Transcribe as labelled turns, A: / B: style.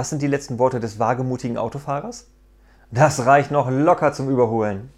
A: Was sind die letzten Worte des wagemutigen Autofahrers? Das reicht noch locker zum Überholen.